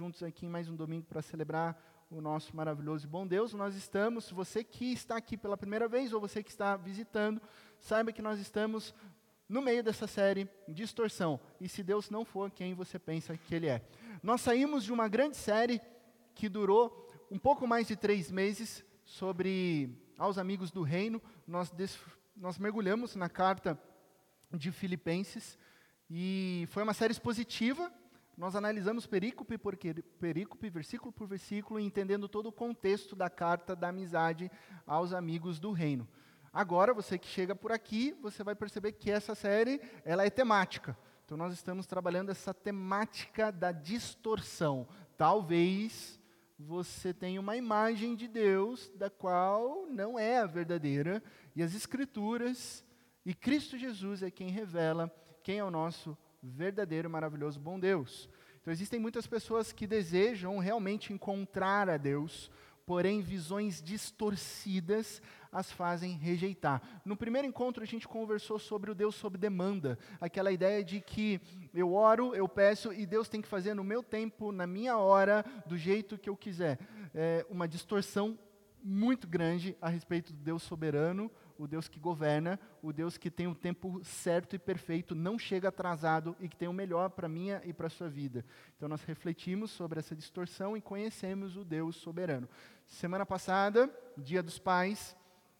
juntos aqui mais um domingo para celebrar o nosso maravilhoso e bom Deus. Nós estamos, você que está aqui pela primeira vez ou você que está visitando, saiba que nós estamos no meio dessa série Distorção. E se Deus não for quem você pensa que Ele é. Nós saímos de uma grande série que durou um pouco mais de três meses sobre aos amigos do reino. Nós, des, nós mergulhamos na carta de Filipenses e foi uma série expositiva. Nós analisamos perícope por perícope, versículo por versículo, entendendo todo o contexto da carta da amizade aos amigos do reino. Agora, você que chega por aqui, você vai perceber que essa série, ela é temática. Então nós estamos trabalhando essa temática da distorção. Talvez você tenha uma imagem de Deus da qual não é a verdadeira, e as escrituras e Cristo Jesus é quem revela quem é o nosso verdadeiro, maravilhoso, bom Deus. Então, existem muitas pessoas que desejam realmente encontrar a Deus, porém, visões distorcidas as fazem rejeitar. No primeiro encontro, a gente conversou sobre o Deus sob demanda, aquela ideia de que eu oro, eu peço e Deus tem que fazer no meu tempo, na minha hora, do jeito que eu quiser. É uma distorção muito grande a respeito do Deus soberano, o Deus que governa, o Deus que tem o tempo certo e perfeito, não chega atrasado e que tem o melhor para minha e para a sua vida. Então nós refletimos sobre essa distorção e conhecemos o Deus soberano. Semana passada, Dia dos Pais,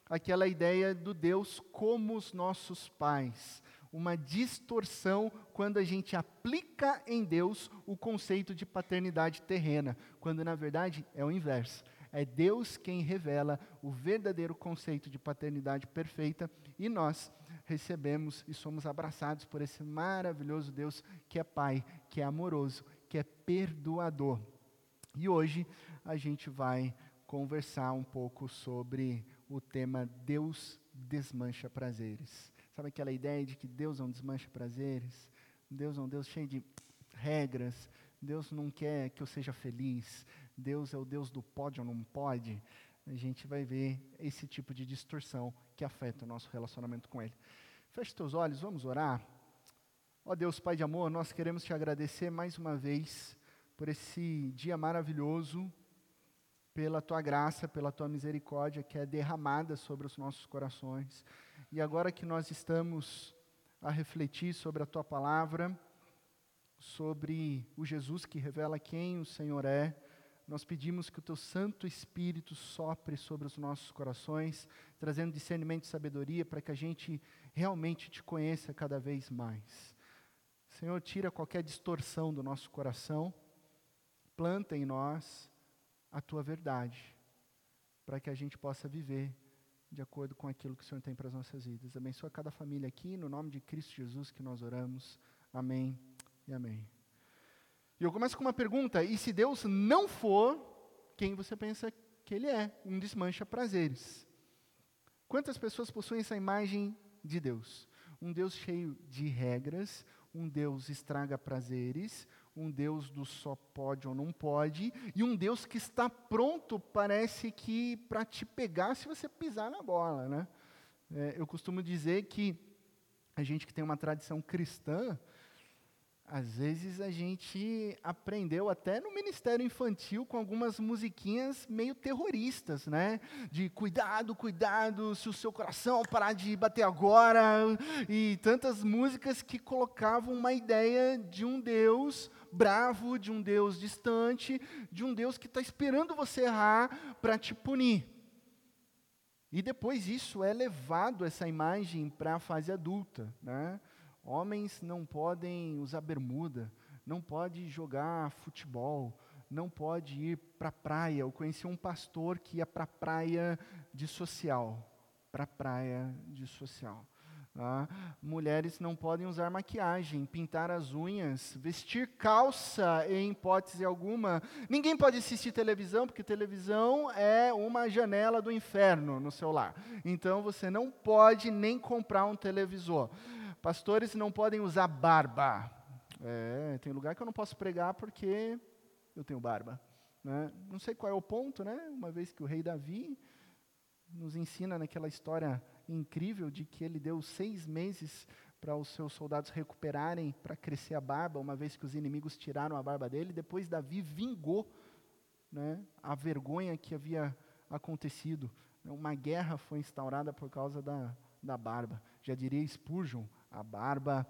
aquela ideia do Deus como os nossos pais. Uma distorção quando a gente aplica em Deus o conceito de paternidade terrena, quando na verdade é o inverso é Deus quem revela o verdadeiro conceito de paternidade perfeita e nós recebemos e somos abraçados por esse maravilhoso Deus que é Pai, que é amoroso, que é perdoador. E hoje a gente vai conversar um pouco sobre o tema Deus desmancha prazeres. Sabe aquela ideia de que Deus não desmancha prazeres? Deus é um Deus cheio de regras. Deus não quer que eu seja feliz. Deus é o Deus do pode ou não pode, a gente vai ver esse tipo de distorção que afeta o nosso relacionamento com Ele. Feche teus olhos, vamos orar. Ó Deus, Pai de amor, nós queremos te agradecer mais uma vez por esse dia maravilhoso, pela tua graça, pela tua misericórdia que é derramada sobre os nossos corações. E agora que nós estamos a refletir sobre a tua palavra, sobre o Jesus que revela quem o Senhor é, nós pedimos que o teu Santo Espírito sopre sobre os nossos corações, trazendo discernimento e sabedoria para que a gente realmente te conheça cada vez mais. Senhor, tira qualquer distorção do nosso coração, planta em nós a tua verdade, para que a gente possa viver de acordo com aquilo que o Senhor tem para as nossas vidas. Abençoa cada família aqui, no nome de Cristo Jesus que nós oramos. Amém e amém. E eu começo com uma pergunta: e se Deus não for quem você pensa que Ele é? Um desmancha prazeres. Quantas pessoas possuem essa imagem de Deus? Um Deus cheio de regras, um Deus estraga prazeres, um Deus do só pode ou não pode, e um Deus que está pronto, parece que, para te pegar se você pisar na bola. Né? É, eu costumo dizer que a gente que tem uma tradição cristã, às vezes a gente aprendeu até no ministério infantil com algumas musiquinhas meio terroristas, né? De cuidado, cuidado, se o seu coração parar de bater agora, e tantas músicas que colocavam uma ideia de um Deus bravo, de um Deus distante, de um Deus que está esperando você errar para te punir. E depois isso é levado, essa imagem, para a fase adulta, né? Homens não podem usar bermuda, não pode jogar futebol, não pode ir para a praia. Eu conheci um pastor que ia para a praia de social, para a praia de social. Ah, mulheres não podem usar maquiagem, pintar as unhas, vestir calça em hipótese alguma. Ninguém pode assistir televisão, porque televisão é uma janela do inferno no seu lar. Então você não pode nem comprar um televisor. Pastores não podem usar barba. É, tem lugar que eu não posso pregar porque eu tenho barba. Né? Não sei qual é o ponto, né? Uma vez que o rei Davi nos ensina naquela história incrível de que ele deu seis meses para os seus soldados recuperarem, para crescer a barba, uma vez que os inimigos tiraram a barba dele. Depois, Davi vingou né, a vergonha que havia acontecido. Uma guerra foi instaurada por causa da, da barba. Já diria Spurgeon, a barba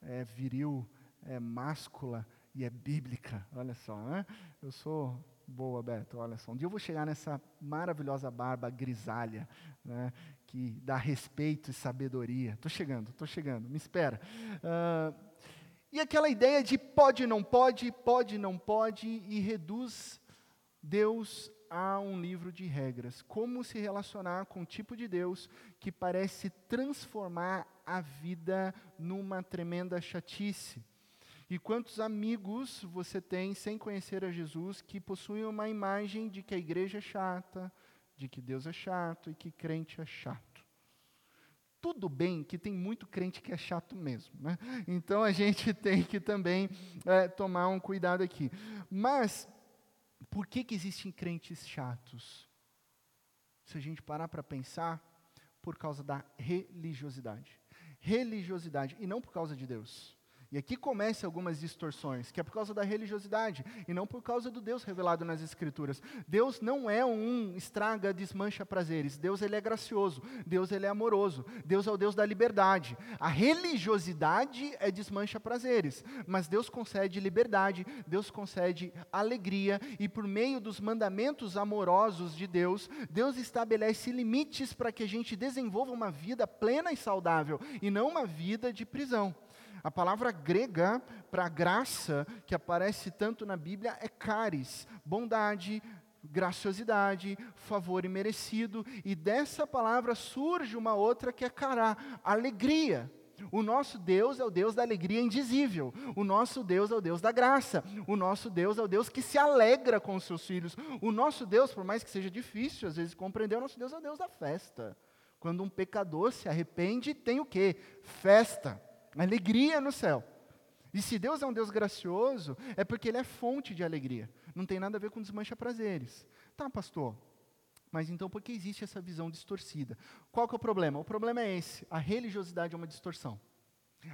é viril, é máscula e é bíblica. Olha só, né? Eu sou boa, Beto, olha só. Um dia eu vou chegar nessa maravilhosa barba grisalha, né, que dá respeito e sabedoria. Estou chegando, estou chegando, me espera. Uh, e aquela ideia de pode, não pode, pode, não pode, e reduz Deus a um livro de regras. Como se relacionar com o tipo de Deus que parece transformar a vida numa tremenda chatice. E quantos amigos você tem sem conhecer a Jesus que possuem uma imagem de que a igreja é chata, de que Deus é chato e que crente é chato? Tudo bem que tem muito crente que é chato mesmo, né? Então a gente tem que também é, tomar um cuidado aqui. Mas por que, que existem crentes chatos? Se a gente parar para pensar, por causa da religiosidade. Religiosidade, e não por causa de Deus. E aqui começam algumas distorções, que é por causa da religiosidade e não por causa do Deus revelado nas Escrituras. Deus não é um estraga, desmancha prazeres. Deus ele é gracioso. Deus ele é amoroso. Deus é o Deus da liberdade. A religiosidade é desmancha prazeres, mas Deus concede liberdade, Deus concede alegria e por meio dos mandamentos amorosos de Deus, Deus estabelece limites para que a gente desenvolva uma vida plena e saudável e não uma vida de prisão. A palavra grega para graça, que aparece tanto na Bíblia, é caris, bondade, graciosidade, favor imerecido, e dessa palavra surge uma outra que é cará, alegria. O nosso Deus é o Deus da alegria indizível. O nosso Deus é o Deus da graça. O nosso Deus é o Deus que se alegra com os seus filhos. O nosso Deus, por mais que seja difícil às vezes compreender, o nosso Deus é o Deus da festa. Quando um pecador se arrepende, tem o quê? Festa alegria no céu. E se Deus é um Deus gracioso, é porque Ele é fonte de alegria. Não tem nada a ver com desmancha prazeres. Tá, pastor. Mas então por que existe essa visão distorcida? Qual que é o problema? O problema é esse. A religiosidade é uma distorção.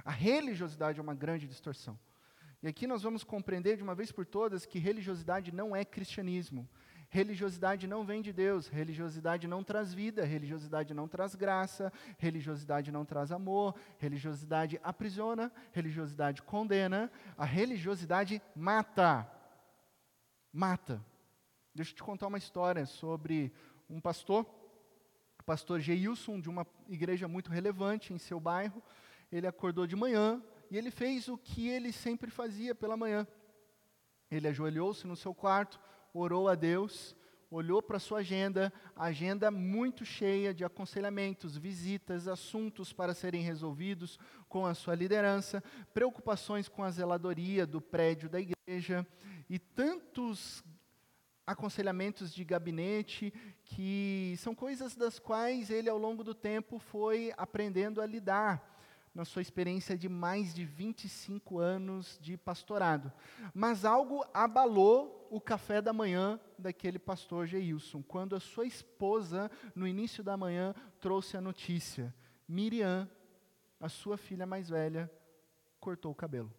A religiosidade é uma grande distorção. E aqui nós vamos compreender de uma vez por todas que religiosidade não é cristianismo. Religiosidade não vem de Deus, religiosidade não traz vida, religiosidade não traz graça, religiosidade não traz amor, religiosidade aprisiona, religiosidade condena, a religiosidade mata. Mata. Deixa eu te contar uma história sobre um pastor, o pastor Geilson, de uma igreja muito relevante em seu bairro. Ele acordou de manhã e ele fez o que ele sempre fazia pela manhã. Ele ajoelhou-se no seu quarto, orou a Deus, olhou para sua agenda, agenda muito cheia de aconselhamentos, visitas, assuntos para serem resolvidos com a sua liderança, preocupações com a zeladoria do prédio da igreja e tantos aconselhamentos de gabinete que são coisas das quais ele ao longo do tempo foi aprendendo a lidar na sua experiência de mais de 25 anos de pastorado. Mas algo abalou o café da manhã daquele pastor Geilson, quando a sua esposa, no início da manhã, trouxe a notícia: Miriam, a sua filha mais velha, cortou o cabelo.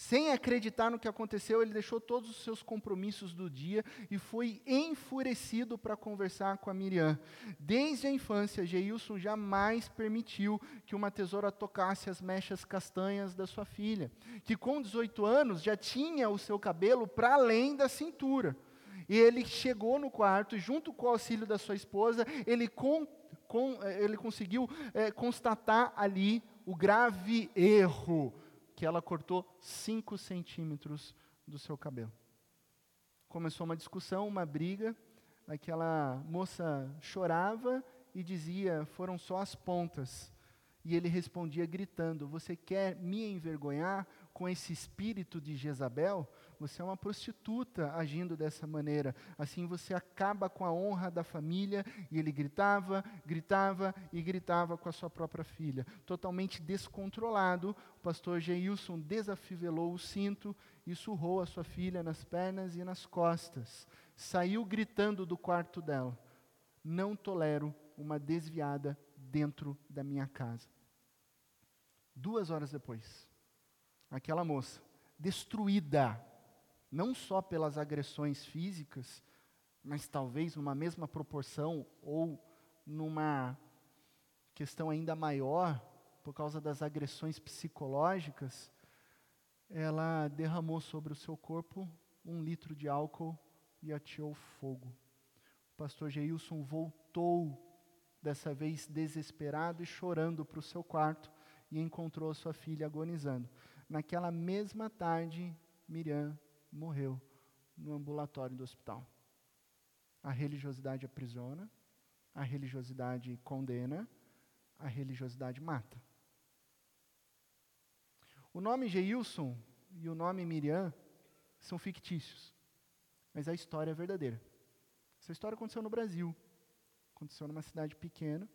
Sem acreditar no que aconteceu, ele deixou todos os seus compromissos do dia e foi enfurecido para conversar com a Miriam. Desde a infância, Geilson jamais permitiu que uma tesoura tocasse as mechas castanhas da sua filha, que com 18 anos já tinha o seu cabelo para além da cintura. E ele chegou no quarto e, junto com o auxílio da sua esposa, ele, com, com, eh, ele conseguiu é, constatar ali o grave erro que ela cortou 5 centímetros do seu cabelo. Começou uma discussão, uma briga, aquela moça chorava e dizia: foram só as pontas. E ele respondia gritando: Você quer me envergonhar com esse espírito de Jezabel? Você é uma prostituta agindo dessa maneira. Assim você acaba com a honra da família. E ele gritava, gritava e gritava com a sua própria filha. Totalmente descontrolado, o pastor Geilson desafivelou o cinto e surrou a sua filha nas pernas e nas costas. Saiu gritando do quarto dela: Não tolero uma desviada dentro da minha casa. Duas horas depois, aquela moça, destruída, não só pelas agressões físicas, mas talvez numa mesma proporção ou numa questão ainda maior, por causa das agressões psicológicas, ela derramou sobre o seu corpo um litro de álcool e ateou fogo. O pastor Geilson voltou, dessa vez desesperado e chorando para o seu quarto, e encontrou sua filha agonizando. Naquela mesma tarde, Miriam morreu no ambulatório do hospital. A religiosidade aprisiona, a religiosidade condena, a religiosidade mata. O nome Geilson e o nome Miriam são fictícios, mas a história é verdadeira. Essa história aconteceu no Brasil, aconteceu numa cidade pequena,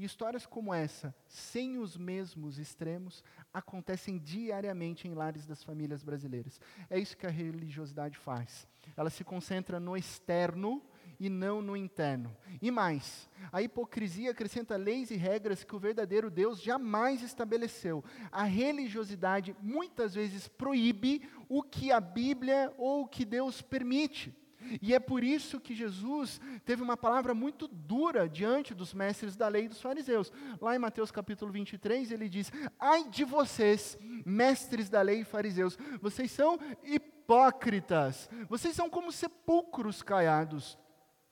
e histórias como essa, sem os mesmos extremos, acontecem diariamente em lares das famílias brasileiras. É isso que a religiosidade faz. Ela se concentra no externo e não no interno. E mais, a hipocrisia acrescenta leis e regras que o verdadeiro Deus jamais estabeleceu. A religiosidade muitas vezes proíbe o que a Bíblia ou o que Deus permite. E é por isso que Jesus teve uma palavra muito dura diante dos mestres da lei e dos fariseus. Lá em Mateus capítulo 23, ele diz: Ai de vocês, mestres da lei e fariseus, vocês são hipócritas, vocês são como sepulcros caiados,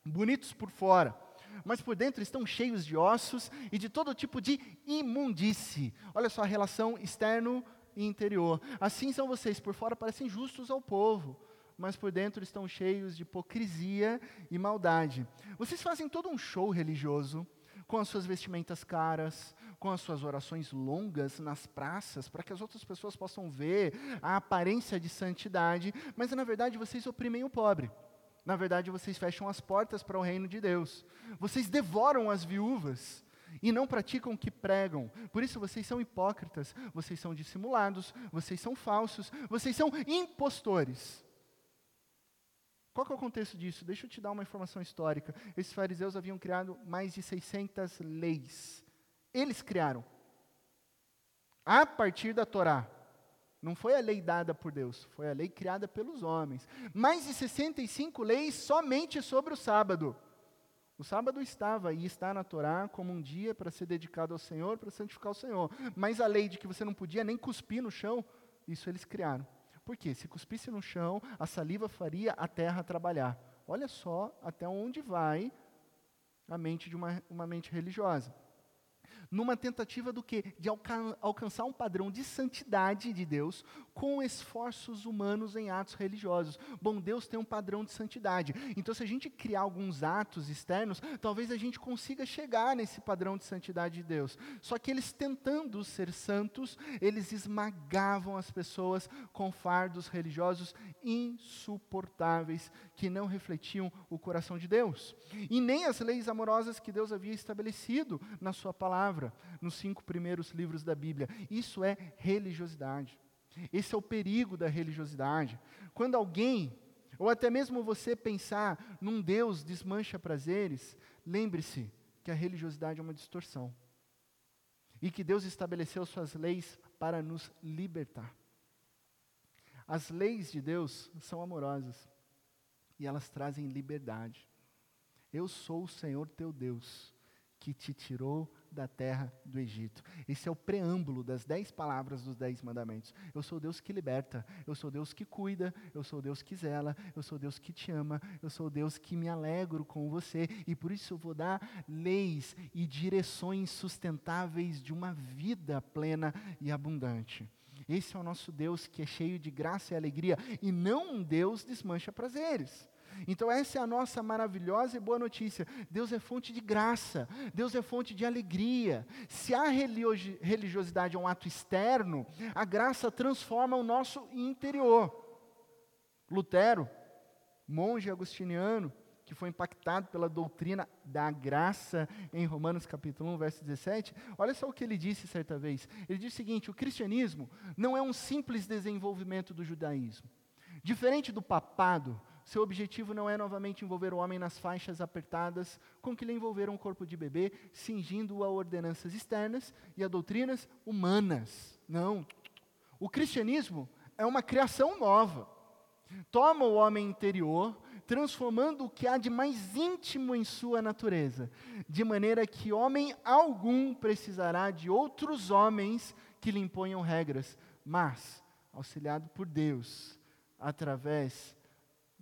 bonitos por fora, mas por dentro estão cheios de ossos e de todo tipo de imundície. Olha só a relação externo e interior. Assim são vocês, por fora parecem justos ao povo mas por dentro estão cheios de hipocrisia e maldade. Vocês fazem todo um show religioso, com as suas vestimentas caras, com as suas orações longas nas praças, para que as outras pessoas possam ver a aparência de santidade, mas na verdade vocês oprimem o pobre. Na verdade, vocês fecham as portas para o reino de Deus. Vocês devoram as viúvas e não praticam o que pregam. Por isso vocês são hipócritas, vocês são dissimulados, vocês são falsos, vocês são impostores. Qual é o contexto disso? Deixa eu te dar uma informação histórica. Esses fariseus haviam criado mais de 600 leis. Eles criaram. A partir da Torá. Não foi a lei dada por Deus, foi a lei criada pelos homens. Mais de 65 leis somente sobre o sábado. O sábado estava e está na Torá como um dia para ser dedicado ao Senhor, para santificar o Senhor. Mas a lei de que você não podia nem cuspir no chão, isso eles criaram. Por quê? Se cuspisse no chão, a saliva faria a terra trabalhar. Olha só até onde vai a mente de uma, uma mente religiosa numa tentativa do que? De alca alcançar um padrão de santidade de Deus com esforços humanos em atos religiosos. Bom, Deus tem um padrão de santidade. Então, se a gente criar alguns atos externos, talvez a gente consiga chegar nesse padrão de santidade de Deus. Só que eles tentando ser santos, eles esmagavam as pessoas com fardos religiosos insuportáveis que não refletiam o coração de Deus. E nem as leis amorosas que Deus havia estabelecido na sua palavra palavra nos cinco primeiros livros da Bíblia. Isso é religiosidade. Esse é o perigo da religiosidade. Quando alguém, ou até mesmo você pensar num Deus desmancha prazeres, lembre-se que a religiosidade é uma distorção. E que Deus estabeleceu suas leis para nos libertar. As leis de Deus são amorosas e elas trazem liberdade. Eu sou o Senhor teu Deus, que te tirou da terra do Egito. Esse é o preâmbulo das dez palavras dos dez mandamentos. Eu sou Deus que liberta, eu sou Deus que cuida, eu sou Deus que zela, eu sou Deus que te ama, eu sou Deus que me alegro com você e por isso eu vou dar leis e direções sustentáveis de uma vida plena e abundante. Esse é o nosso Deus que é cheio de graça e alegria e não um Deus desmancha prazeres. Então, essa é a nossa maravilhosa e boa notícia. Deus é fonte de graça, Deus é fonte de alegria. Se a religiosidade é um ato externo, a graça transforma o nosso interior. Lutero, monge agostiniano, que foi impactado pela doutrina da graça em Romanos capítulo 1, verso 17, olha só o que ele disse certa vez. Ele disse o seguinte: o cristianismo não é um simples desenvolvimento do judaísmo. Diferente do papado, seu objetivo não é novamente envolver o homem nas faixas apertadas com que lhe envolveram o corpo de bebê, cingindo-o a ordenanças externas e a doutrinas humanas. Não. O cristianismo é uma criação nova. Toma o homem interior, transformando o que há de mais íntimo em sua natureza, de maneira que homem algum precisará de outros homens que lhe imponham regras, mas, auxiliado por Deus, através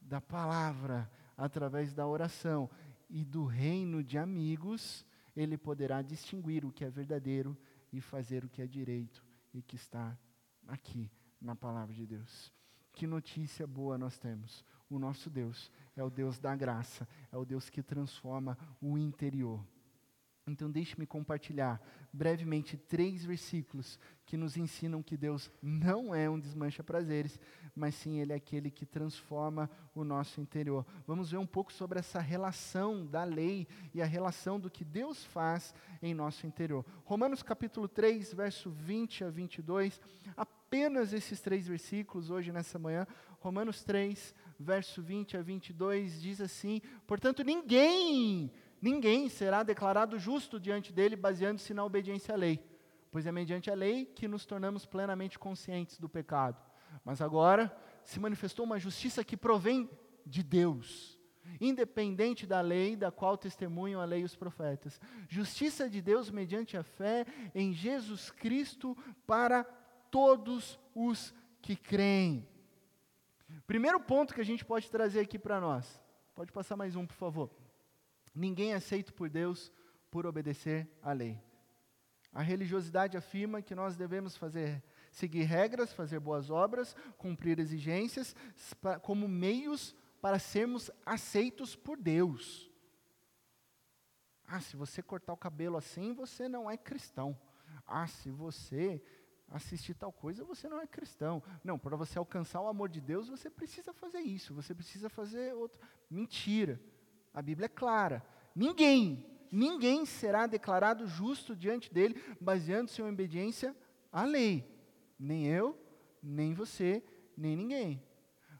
da palavra, através da oração e do reino de amigos, ele poderá distinguir o que é verdadeiro e fazer o que é direito e que está aqui na palavra de Deus. Que notícia boa nós temos! O nosso Deus é o Deus da graça, é o Deus que transforma o interior. Então, deixe-me compartilhar brevemente três versículos que nos ensinam que Deus não é um desmancha prazeres, mas sim Ele é aquele que transforma o nosso interior. Vamos ver um pouco sobre essa relação da lei e a relação do que Deus faz em nosso interior. Romanos capítulo 3, verso 20 a 22, apenas esses três versículos hoje nessa manhã. Romanos 3, verso 20 a 22 diz assim: Portanto, ninguém ninguém será declarado justo diante dele baseando-se na obediência à lei, pois é mediante a lei que nos tornamos plenamente conscientes do pecado. Mas agora se manifestou uma justiça que provém de Deus, independente da lei da qual testemunham a lei e os profetas. Justiça de Deus mediante a fé em Jesus Cristo para todos os que creem. Primeiro ponto que a gente pode trazer aqui para nós. Pode passar mais um, por favor. Ninguém é aceito por Deus por obedecer à lei. A religiosidade afirma que nós devemos fazer, seguir regras, fazer boas obras, cumprir exigências, como meios para sermos aceitos por Deus. Ah, se você cortar o cabelo assim, você não é cristão. Ah, se você assistir tal coisa, você não é cristão. Não, para você alcançar o amor de Deus, você precisa fazer isso, você precisa fazer outro. Mentira. A Bíblia é clara. Ninguém, ninguém será declarado justo diante dele, baseando-se em obediência à lei. Nem eu, nem você, nem ninguém.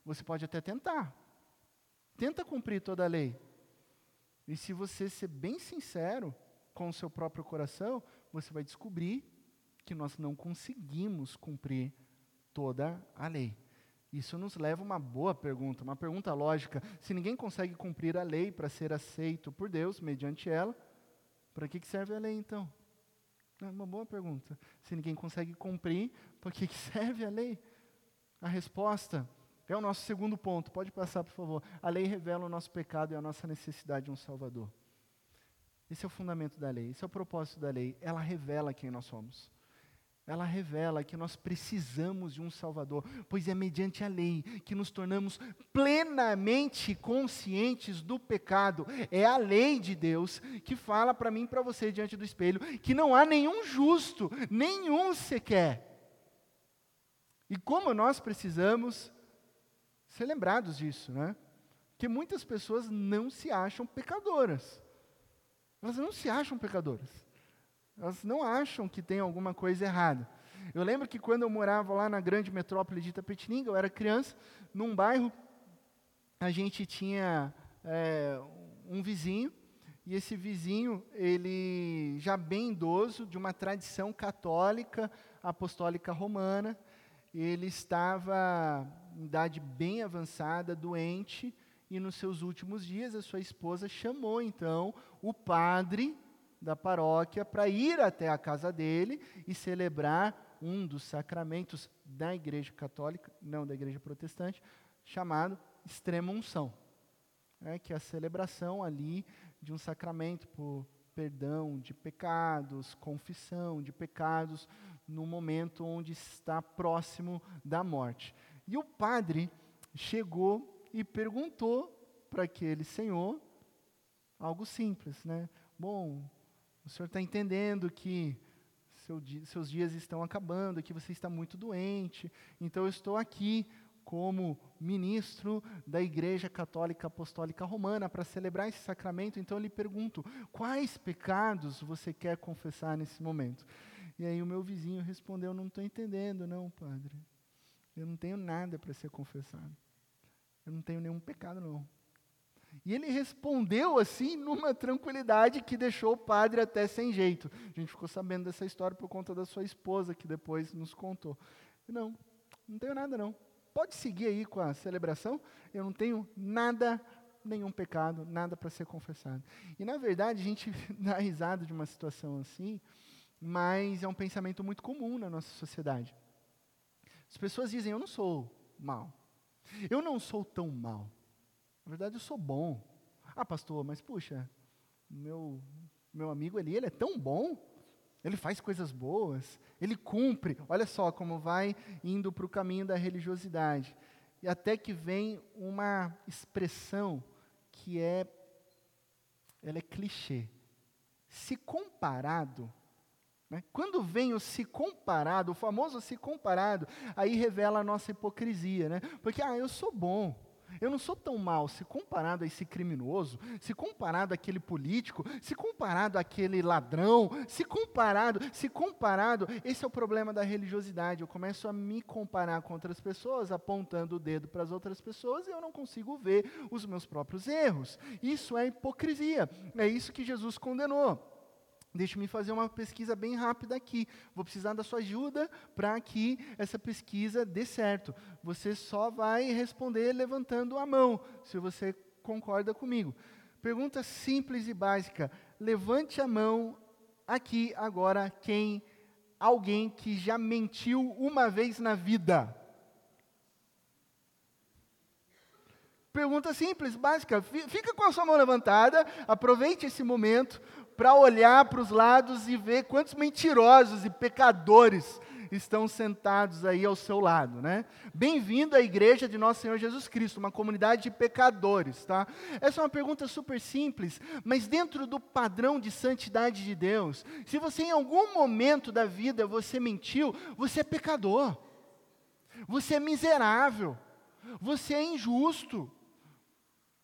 Você pode até tentar. Tenta cumprir toda a lei. E se você ser bem sincero com o seu próprio coração, você vai descobrir que nós não conseguimos cumprir toda a lei. Isso nos leva a uma boa pergunta, uma pergunta lógica. Se ninguém consegue cumprir a lei para ser aceito por Deus, mediante ela, para que, serve a lei então? É uma boa pergunta. Se ninguém consegue cumprir, para que serve a lei? A resposta é o nosso segundo ponto. Pode passar, por favor. A lei revela o nosso pecado e a nossa necessidade de um Salvador. Esse é o fundamento da lei, esse é o propósito da lei. Ela revela quem nós somos ela revela que nós precisamos de um Salvador, pois é mediante a lei que nos tornamos plenamente conscientes do pecado. É a lei de Deus que fala para mim e para você diante do espelho que não há nenhum justo, nenhum sequer. E como nós precisamos ser lembrados disso, né? Que muitas pessoas não se acham pecadoras. Elas não se acham pecadoras. Elas não acham que tem alguma coisa errada. Eu lembro que quando eu morava lá na grande metrópole de Itapetininga, eu era criança, num bairro, a gente tinha é, um vizinho, e esse vizinho, ele já bem idoso, de uma tradição católica, apostólica romana, ele estava em idade bem avançada, doente, e nos seus últimos dias a sua esposa chamou então o padre da paróquia para ir até a casa dele e celebrar um dos sacramentos da Igreja Católica, não da Igreja Protestante, chamado extrema unção, é, que é a celebração ali de um sacramento por perdão de pecados, confissão de pecados, no momento onde está próximo da morte. E o padre chegou e perguntou para aquele senhor algo simples, né? Bom, o senhor está entendendo que seu seus dias estão acabando, que você está muito doente, então eu estou aqui como ministro da Igreja Católica Apostólica Romana para celebrar esse sacramento. Então eu lhe pergunto: quais pecados você quer confessar nesse momento? E aí o meu vizinho respondeu: Não estou entendendo, não, padre. Eu não tenho nada para ser confessado. Eu não tenho nenhum pecado, não. E ele respondeu assim, numa tranquilidade que deixou o padre até sem jeito. A gente ficou sabendo dessa história por conta da sua esposa, que depois nos contou. Não, não tenho nada, não. Pode seguir aí com a celebração. Eu não tenho nada, nenhum pecado, nada para ser confessado. E na verdade, a gente dá risada de uma situação assim, mas é um pensamento muito comum na nossa sociedade. As pessoas dizem: Eu não sou mal. Eu não sou tão mal. Na verdade, eu sou bom. Ah, pastor, mas puxa, meu, meu amigo ali, ele é tão bom. Ele faz coisas boas, ele cumpre. Olha só como vai indo para o caminho da religiosidade. E até que vem uma expressão que é ela é clichê. Se comparado, né? quando vem o se comparado, o famoso se comparado, aí revela a nossa hipocrisia, né? Porque ah, eu sou bom, eu não sou tão mal se comparado a esse criminoso, se comparado àquele político, se comparado àquele ladrão, se comparado, se comparado. Esse é o problema da religiosidade. Eu começo a me comparar com outras pessoas, apontando o dedo para as outras pessoas e eu não consigo ver os meus próprios erros. Isso é hipocrisia. É isso que Jesus condenou. Deixe-me fazer uma pesquisa bem rápida aqui. Vou precisar da sua ajuda para que essa pesquisa dê certo. Você só vai responder levantando a mão, se você concorda comigo. Pergunta simples e básica. Levante a mão aqui agora quem alguém que já mentiu uma vez na vida. Pergunta simples, básica. Fica com a sua mão levantada, aproveite esse momento para olhar para os lados e ver quantos mentirosos e pecadores estão sentados aí ao seu lado, né? Bem-vindo à igreja de nosso Senhor Jesus Cristo, uma comunidade de pecadores, tá? Essa é uma pergunta super simples, mas dentro do padrão de santidade de Deus, se você em algum momento da vida você mentiu, você é pecador. Você é miserável. Você é injusto.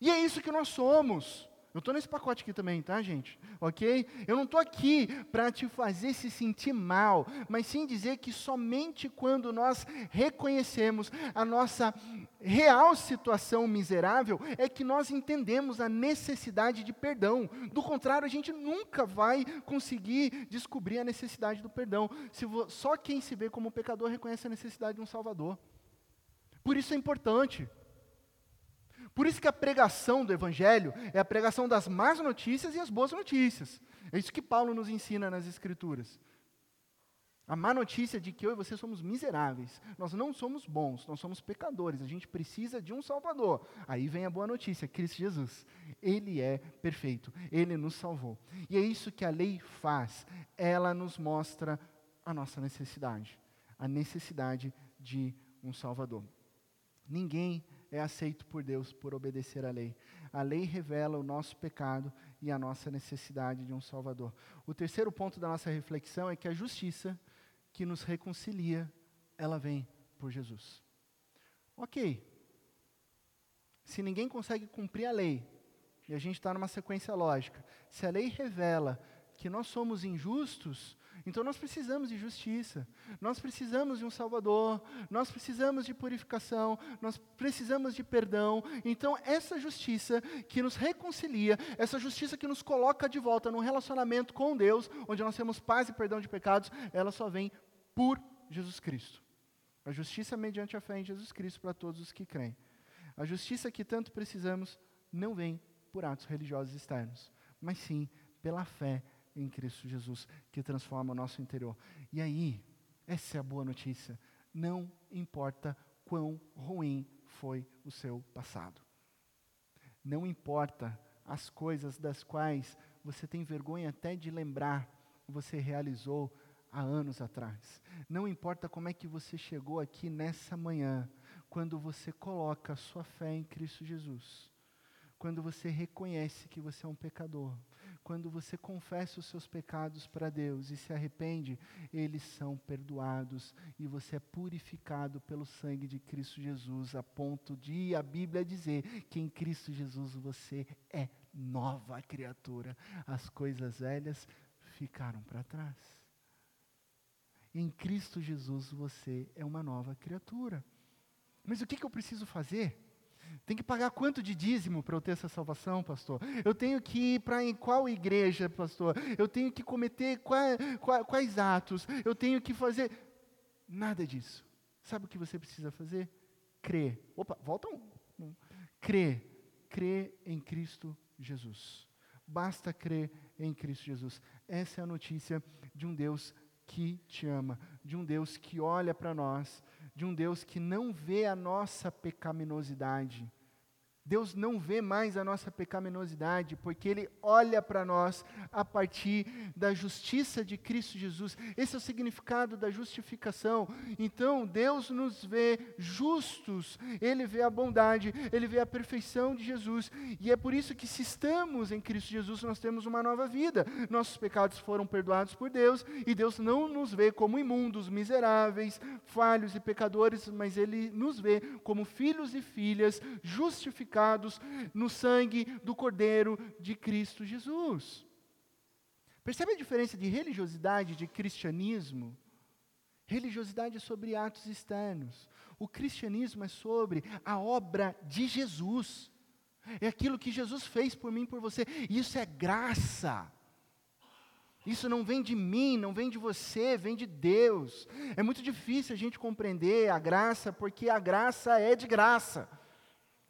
E é isso que nós somos. Eu estou nesse pacote aqui também, tá, gente? Ok? Eu não estou aqui para te fazer se sentir mal, mas sim dizer que somente quando nós reconhecemos a nossa real situação miserável é que nós entendemos a necessidade de perdão. Do contrário, a gente nunca vai conseguir descobrir a necessidade do perdão. Se só quem se vê como pecador reconhece a necessidade de um Salvador. Por isso é importante. Por isso que a pregação do Evangelho é a pregação das más notícias e as boas notícias. É isso que Paulo nos ensina nas Escrituras. A má notícia de que eu e você somos miseráveis, nós não somos bons, nós somos pecadores, a gente precisa de um Salvador. Aí vem a boa notícia, Cristo Jesus. Ele é perfeito, ele nos salvou. E é isso que a lei faz, ela nos mostra a nossa necessidade, a necessidade de um Salvador. Ninguém é aceito por Deus por obedecer à lei. A lei revela o nosso pecado e a nossa necessidade de um Salvador. O terceiro ponto da nossa reflexão é que a justiça que nos reconcilia, ela vem por Jesus. Ok. Se ninguém consegue cumprir a lei, e a gente está numa sequência lógica, se a lei revela que nós somos injustos, então nós precisamos de justiça, nós precisamos de um Salvador, nós precisamos de purificação, nós precisamos de perdão. Então essa justiça que nos reconcilia, essa justiça que nos coloca de volta num relacionamento com Deus, onde nós temos paz e perdão de pecados, ela só vem por Jesus Cristo. A justiça mediante a fé em Jesus Cristo para todos os que creem. A justiça que tanto precisamos não vem por atos religiosos externos, mas sim pela fé em Cristo Jesus, que transforma o nosso interior. E aí, essa é a boa notícia. Não importa quão ruim foi o seu passado. Não importa as coisas das quais você tem vergonha até de lembrar, você realizou há anos atrás. Não importa como é que você chegou aqui nessa manhã, quando você coloca a sua fé em Cristo Jesus, quando você reconhece que você é um pecador, quando você confessa os seus pecados para Deus e se arrepende, eles são perdoados e você é purificado pelo sangue de Cristo Jesus, a ponto de a Bíblia dizer que em Cristo Jesus você é nova criatura. As coisas velhas ficaram para trás. Em Cristo Jesus você é uma nova criatura. Mas o que, que eu preciso fazer? Tem que pagar quanto de dízimo para eu ter essa salvação, pastor? Eu tenho que ir para em qual igreja, pastor? Eu tenho que cometer quais, quais, atos? Eu tenho que fazer. Nada disso. Sabe o que você precisa fazer? Crer. Opa, volta um. Crer. Crer em Cristo Jesus. Basta crer em Cristo Jesus. Essa é a notícia de um Deus que te ama, de um Deus que olha para nós, de um Deus que não vê a nossa pecaminosidade, Deus não vê mais a nossa pecaminosidade, porque Ele olha para nós a partir da justiça de Cristo Jesus. Esse é o significado da justificação. Então, Deus nos vê justos, Ele vê a bondade, Ele vê a perfeição de Jesus. E é por isso que, se estamos em Cristo Jesus, nós temos uma nova vida. Nossos pecados foram perdoados por Deus, e Deus não nos vê como imundos, miseráveis, falhos e pecadores, mas Ele nos vê como filhos e filhas justificados justificados no sangue do Cordeiro de Cristo Jesus. Percebe a diferença de religiosidade e de cristianismo? Religiosidade é sobre atos externos. O cristianismo é sobre a obra de Jesus. É aquilo que Jesus fez por mim e por você. Isso é graça. Isso não vem de mim, não vem de você, vem de Deus. É muito difícil a gente compreender a graça, porque a graça é de graça.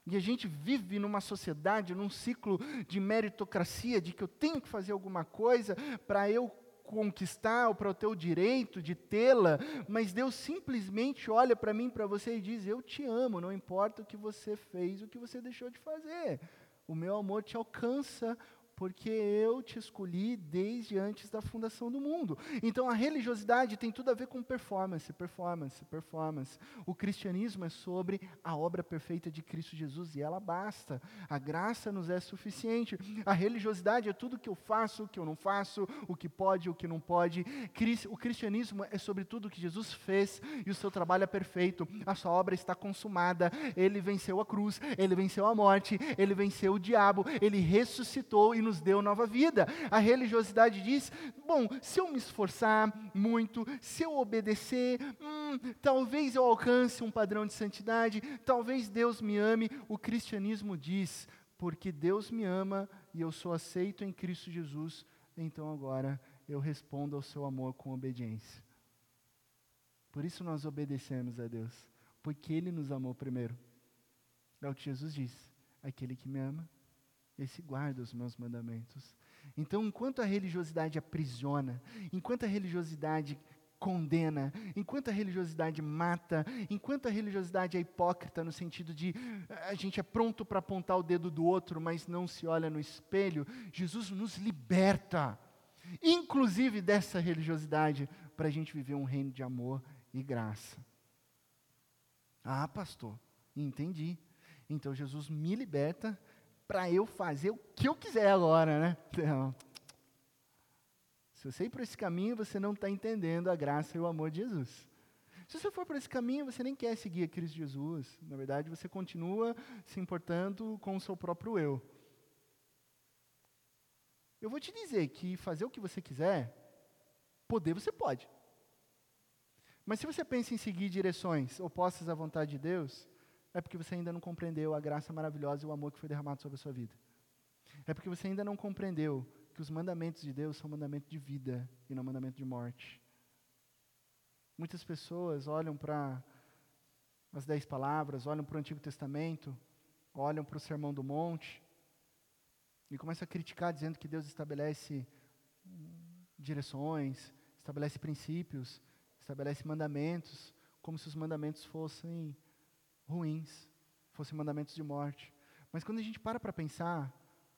E a gente vive numa sociedade, num ciclo de meritocracia, de que eu tenho que fazer alguma coisa para eu conquistar ou para eu ter o direito de tê-la, mas Deus simplesmente olha para mim, para você e diz: Eu te amo, não importa o que você fez, o que você deixou de fazer. O meu amor te alcança porque eu te escolhi desde antes da fundação do mundo. Então a religiosidade tem tudo a ver com performance, performance, performance. O cristianismo é sobre a obra perfeita de Cristo Jesus e ela basta. A graça nos é suficiente. A religiosidade é tudo que eu faço, o que eu não faço, o que pode, o que não pode. O cristianismo é sobre tudo que Jesus fez e o seu trabalho é perfeito. A sua obra está consumada. Ele venceu a cruz, ele venceu a morte, ele venceu o diabo, ele ressuscitou e nos deu nova vida. A religiosidade diz: bom, se eu me esforçar muito, se eu obedecer, hum, talvez eu alcance um padrão de santidade, talvez Deus me ame. O cristianismo diz: porque Deus me ama e eu sou aceito em Cristo Jesus, então agora eu respondo ao seu amor com obediência. Por isso nós obedecemos a Deus, porque Ele nos amou primeiro. É o que Jesus diz: aquele que me ama, esse guarda os meus mandamentos. Então, enquanto a religiosidade aprisiona, enquanto a religiosidade condena, enquanto a religiosidade mata, enquanto a religiosidade é hipócrita no sentido de eh, a gente é pronto para apontar o dedo do outro, mas não se olha no espelho, Jesus nos liberta, inclusive dessa religiosidade, para a gente viver um reino de amor e graça. Ah, pastor, entendi. Então Jesus me liberta para eu fazer o que eu quiser agora, né? Então, se você ir por esse caminho, você não está entendendo a graça e o amor de Jesus. Se você for por esse caminho, você nem quer seguir a Cristo Jesus. Na verdade, você continua se importando com o seu próprio eu. Eu vou te dizer que fazer o que você quiser, poder você pode. Mas se você pensa em seguir direções opostas à vontade de Deus, é porque você ainda não compreendeu a graça maravilhosa e o amor que foi derramado sobre a sua vida. É porque você ainda não compreendeu que os mandamentos de Deus são mandamentos de vida e não mandamento de morte. Muitas pessoas olham para as dez palavras, olham para o Antigo Testamento, olham para o Sermão do Monte e começam a criticar dizendo que Deus estabelece direções, estabelece princípios, estabelece mandamentos, como se os mandamentos fossem ruins, fossem mandamentos de morte. Mas quando a gente para para pensar,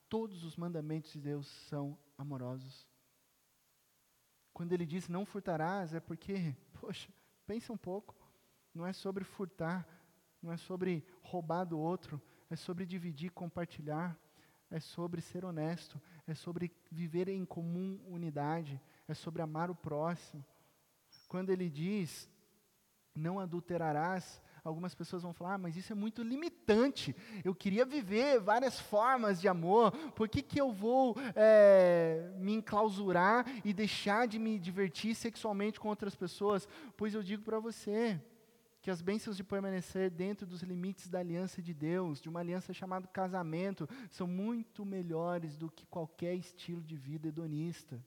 todos os mandamentos de Deus são amorosos. Quando ele diz não furtarás, é porque, poxa, pensa um pouco, não é sobre furtar, não é sobre roubar do outro, é sobre dividir, compartilhar, é sobre ser honesto, é sobre viver em comum unidade, é sobre amar o próximo. Quando ele diz não adulterarás, algumas pessoas vão falar, ah, mas isso é muito limitante. Eu queria viver várias formas de amor, por que, que eu vou é, me enclausurar e deixar de me divertir sexualmente com outras pessoas? Pois eu digo para você que as bênçãos de permanecer dentro dos limites da aliança de Deus, de uma aliança chamada casamento, são muito melhores do que qualquer estilo de vida hedonista.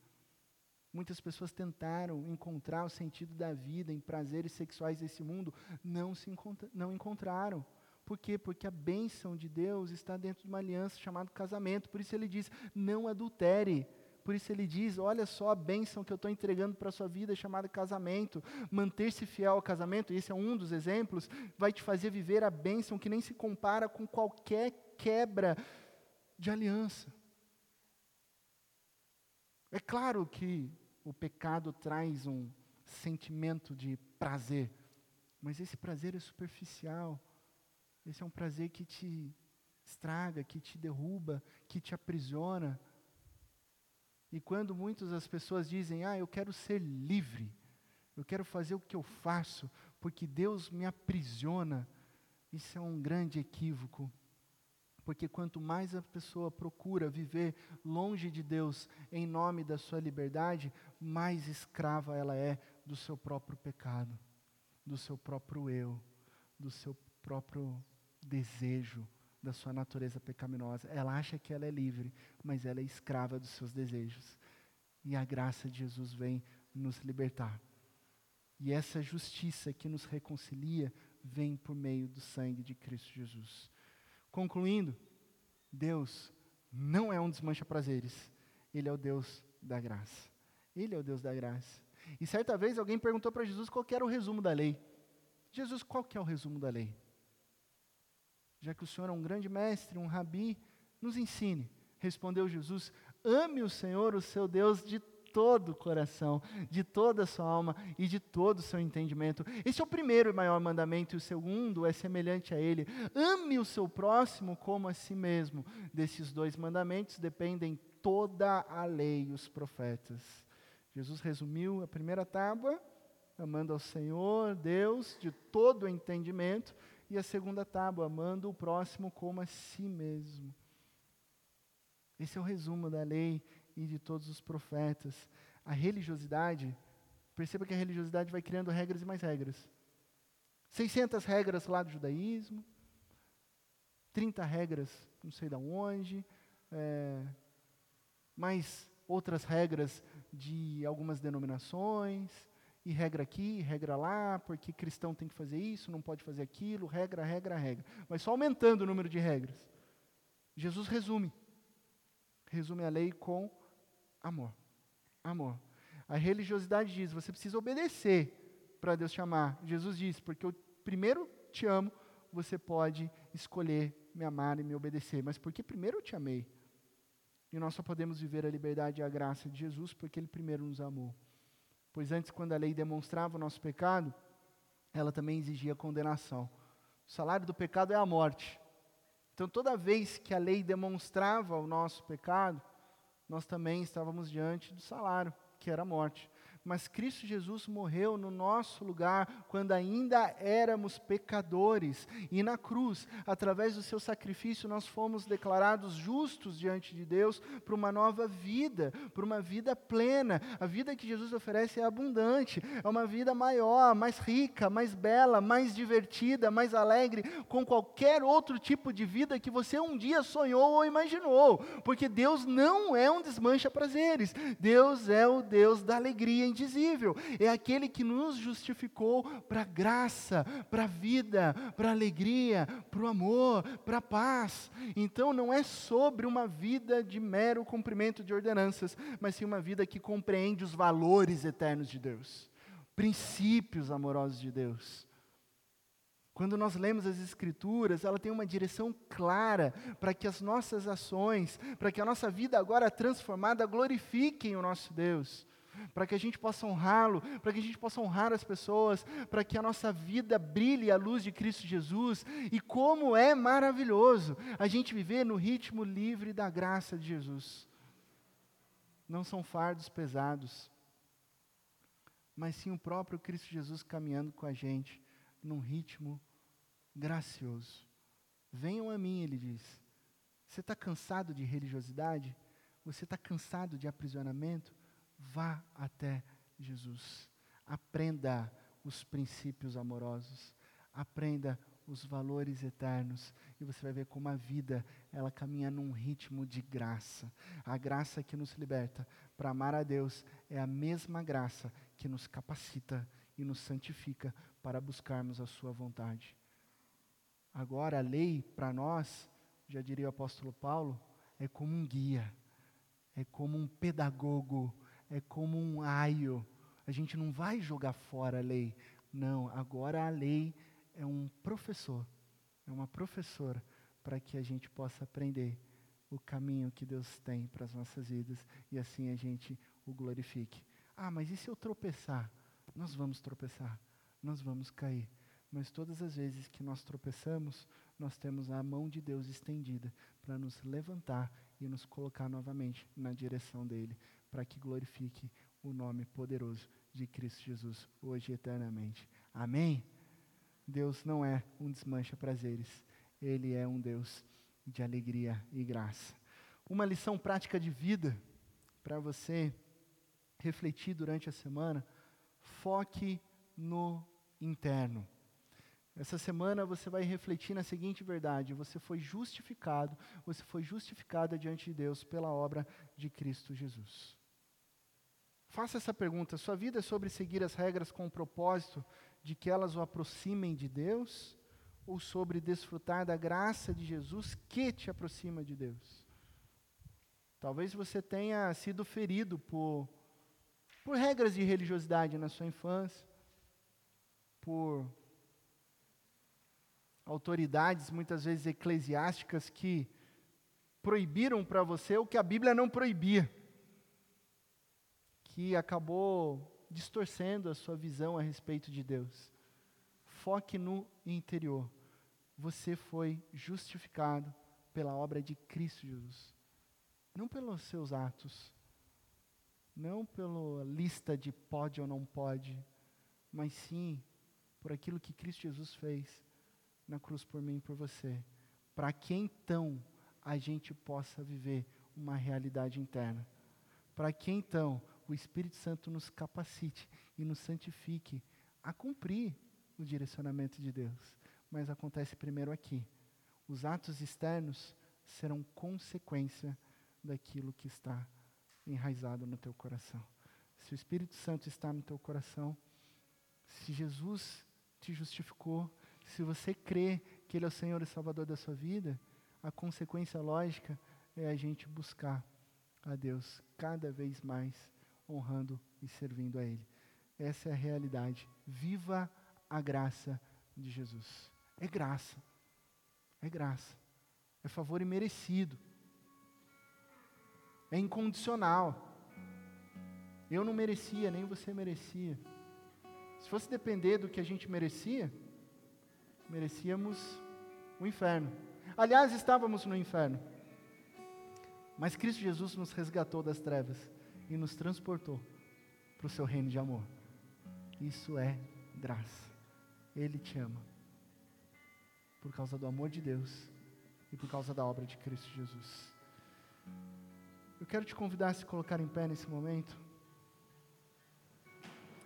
Muitas pessoas tentaram encontrar o sentido da vida em prazeres sexuais desse mundo, não se encontra não encontraram. Por quê? Porque a bênção de Deus está dentro de uma aliança chamada casamento. Por isso ele diz: não adultere. Por isso ele diz: olha só a bênção que eu estou entregando para a sua vida, chamada casamento. Manter-se fiel ao casamento, esse é um dos exemplos, vai te fazer viver a bênção que nem se compara com qualquer quebra de aliança. É claro que o pecado traz um sentimento de prazer, mas esse prazer é superficial. Esse é um prazer que te estraga, que te derruba, que te aprisiona. E quando muitas das pessoas dizem, ah, eu quero ser livre, eu quero fazer o que eu faço, porque Deus me aprisiona, isso é um grande equívoco. Porque quanto mais a pessoa procura viver longe de Deus em nome da sua liberdade, mais escrava ela é do seu próprio pecado, do seu próprio eu, do seu próprio desejo, da sua natureza pecaminosa. Ela acha que ela é livre, mas ela é escrava dos seus desejos. E a graça de Jesus vem nos libertar. E essa justiça que nos reconcilia vem por meio do sangue de Cristo Jesus. Concluindo, Deus não é um desmancha-prazeres, Ele é o Deus da graça. Ele é o Deus da graça. E certa vez alguém perguntou para Jesus qual era o resumo da lei. Jesus, qual que é o resumo da lei? Já que o Senhor é um grande mestre, um rabi, nos ensine. Respondeu Jesus: Ame o Senhor, o seu Deus, de todo o coração, de toda a sua alma e de todo o seu entendimento. Esse é o primeiro e maior mandamento, e o segundo é semelhante a ele. Ame o seu próximo como a si mesmo. Desses dois mandamentos dependem toda a lei e os profetas. Jesus resumiu a primeira tábua, amando ao Senhor, Deus, de todo o entendimento, e a segunda tábua, amando o próximo como a si mesmo. Esse é o resumo da lei e de todos os profetas. A religiosidade, perceba que a religiosidade vai criando regras e mais regras. 600 regras lá do judaísmo, 30 regras não sei de onde, é, mais outras regras de algumas denominações, e regra aqui, regra lá, porque cristão tem que fazer isso, não pode fazer aquilo, regra, regra, regra. Mas só aumentando o número de regras. Jesus resume. Resume a lei com Amor. Amor. A religiosidade diz: você precisa obedecer para Deus te amar. Jesus diz: porque eu primeiro te amo, você pode escolher me amar e me obedecer. Mas porque primeiro eu te amei. E nós só podemos viver a liberdade e a graça de Jesus porque Ele primeiro nos amou. Pois antes, quando a lei demonstrava o nosso pecado, ela também exigia condenação. O salário do pecado é a morte. Então, toda vez que a lei demonstrava o nosso pecado, nós também estávamos diante do salário, que era a morte mas Cristo Jesus morreu no nosso lugar quando ainda éramos pecadores. E na cruz, através do seu sacrifício, nós fomos declarados justos diante de Deus para uma nova vida, para uma vida plena. A vida que Jesus oferece é abundante, é uma vida maior, mais rica, mais bela, mais divertida, mais alegre, com qualquer outro tipo de vida que você um dia sonhou ou imaginou, porque Deus não é um desmancha prazeres, Deus é o Deus da alegria indizível, é aquele que nos justificou para graça, para vida, para alegria, para o amor, para a paz. Então não é sobre uma vida de mero cumprimento de ordenanças, mas sim uma vida que compreende os valores eternos de Deus, princípios amorosos de Deus. Quando nós lemos as Escrituras, ela tem uma direção clara para que as nossas ações, para que a nossa vida agora transformada glorifiquem o nosso Deus para que a gente possa honrá-lo, para que a gente possa honrar as pessoas, para que a nossa vida brilhe à luz de Cristo Jesus. E como é maravilhoso a gente viver no ritmo livre da graça de Jesus. Não são fardos pesados, mas sim o próprio Cristo Jesus caminhando com a gente num ritmo gracioso. Venham a mim, ele diz. Você está cansado de religiosidade? Você está cansado de aprisionamento? Vá até Jesus. Aprenda os princípios amorosos. Aprenda os valores eternos e você vai ver como a vida ela caminha num ritmo de graça. A graça que nos liberta para amar a Deus é a mesma graça que nos capacita e nos santifica para buscarmos a sua vontade. Agora a lei para nós, já diria o apóstolo Paulo, é como um guia, é como um pedagogo, é como um aio. A gente não vai jogar fora a lei. Não, agora a lei é um professor, é uma professora para que a gente possa aprender o caminho que Deus tem para as nossas vidas e assim a gente o glorifique. Ah, mas e se eu tropeçar? Nós vamos tropeçar, nós vamos cair. Mas todas as vezes que nós tropeçamos, nós temos a mão de Deus estendida para nos levantar e nos colocar novamente na direção dele, para que glorifique o nome poderoso de Cristo Jesus, hoje e eternamente. Amém? Deus não é um desmancha prazeres, Ele é um Deus de alegria e graça. Uma lição prática de vida para você refletir durante a semana, foque no interno. Essa semana você vai refletir na seguinte verdade: você foi justificado, você foi justificada diante de Deus pela obra de Cristo Jesus. Faça essa pergunta: sua vida é sobre seguir as regras com o propósito de que elas o aproximem de Deus ou sobre desfrutar da graça de Jesus que te aproxima de Deus? Talvez você tenha sido ferido por, por regras de religiosidade na sua infância, por autoridades, muitas vezes eclesiásticas, que proibiram para você o que a Bíblia não proibia, que acabou distorcendo a sua visão a respeito de Deus. Foque no interior. Você foi justificado pela obra de Cristo Jesus. Não pelos seus atos, não pela lista de pode ou não pode, mas sim por aquilo que Cristo Jesus fez na cruz por mim e por você. Para que então a gente possa viver uma realidade interna. Para que então o Espírito Santo nos capacite e nos santifique a cumprir o direcionamento de Deus. Mas acontece primeiro aqui. Os atos externos serão consequência daquilo que está enraizado no teu coração. Se o Espírito Santo está no teu coração, se Jesus te justificou, se você crê que Ele é o Senhor e Salvador da sua vida, a consequência lógica é a gente buscar a Deus cada vez mais honrando e servindo a Ele. Essa é a realidade. Viva a graça de Jesus. É graça. É graça. É favor imerecido. É incondicional. Eu não merecia, nem você merecia. Se fosse depender do que a gente merecia, merecíamos o inferno. Aliás, estávamos no inferno. Mas Cristo Jesus nos resgatou das trevas e nos transportou para o seu reino de amor. Isso é graça. Ele te ama. Por causa do amor de Deus e por causa da obra de Cristo Jesus. Eu quero te convidar a se colocar em pé nesse momento.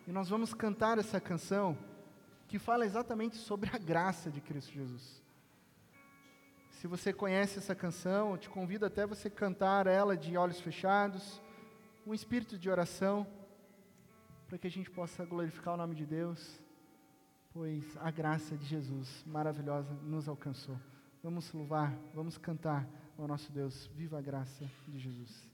E nós vamos cantar essa canção que fala exatamente sobre a graça de Cristo Jesus. Se você conhece essa canção, eu te convido até você cantar ela de olhos fechados um espírito de oração, para que a gente possa glorificar o nome de Deus, pois a graça de Jesus maravilhosa nos alcançou. Vamos louvar, vamos cantar ao nosso Deus. Viva a graça de Jesus.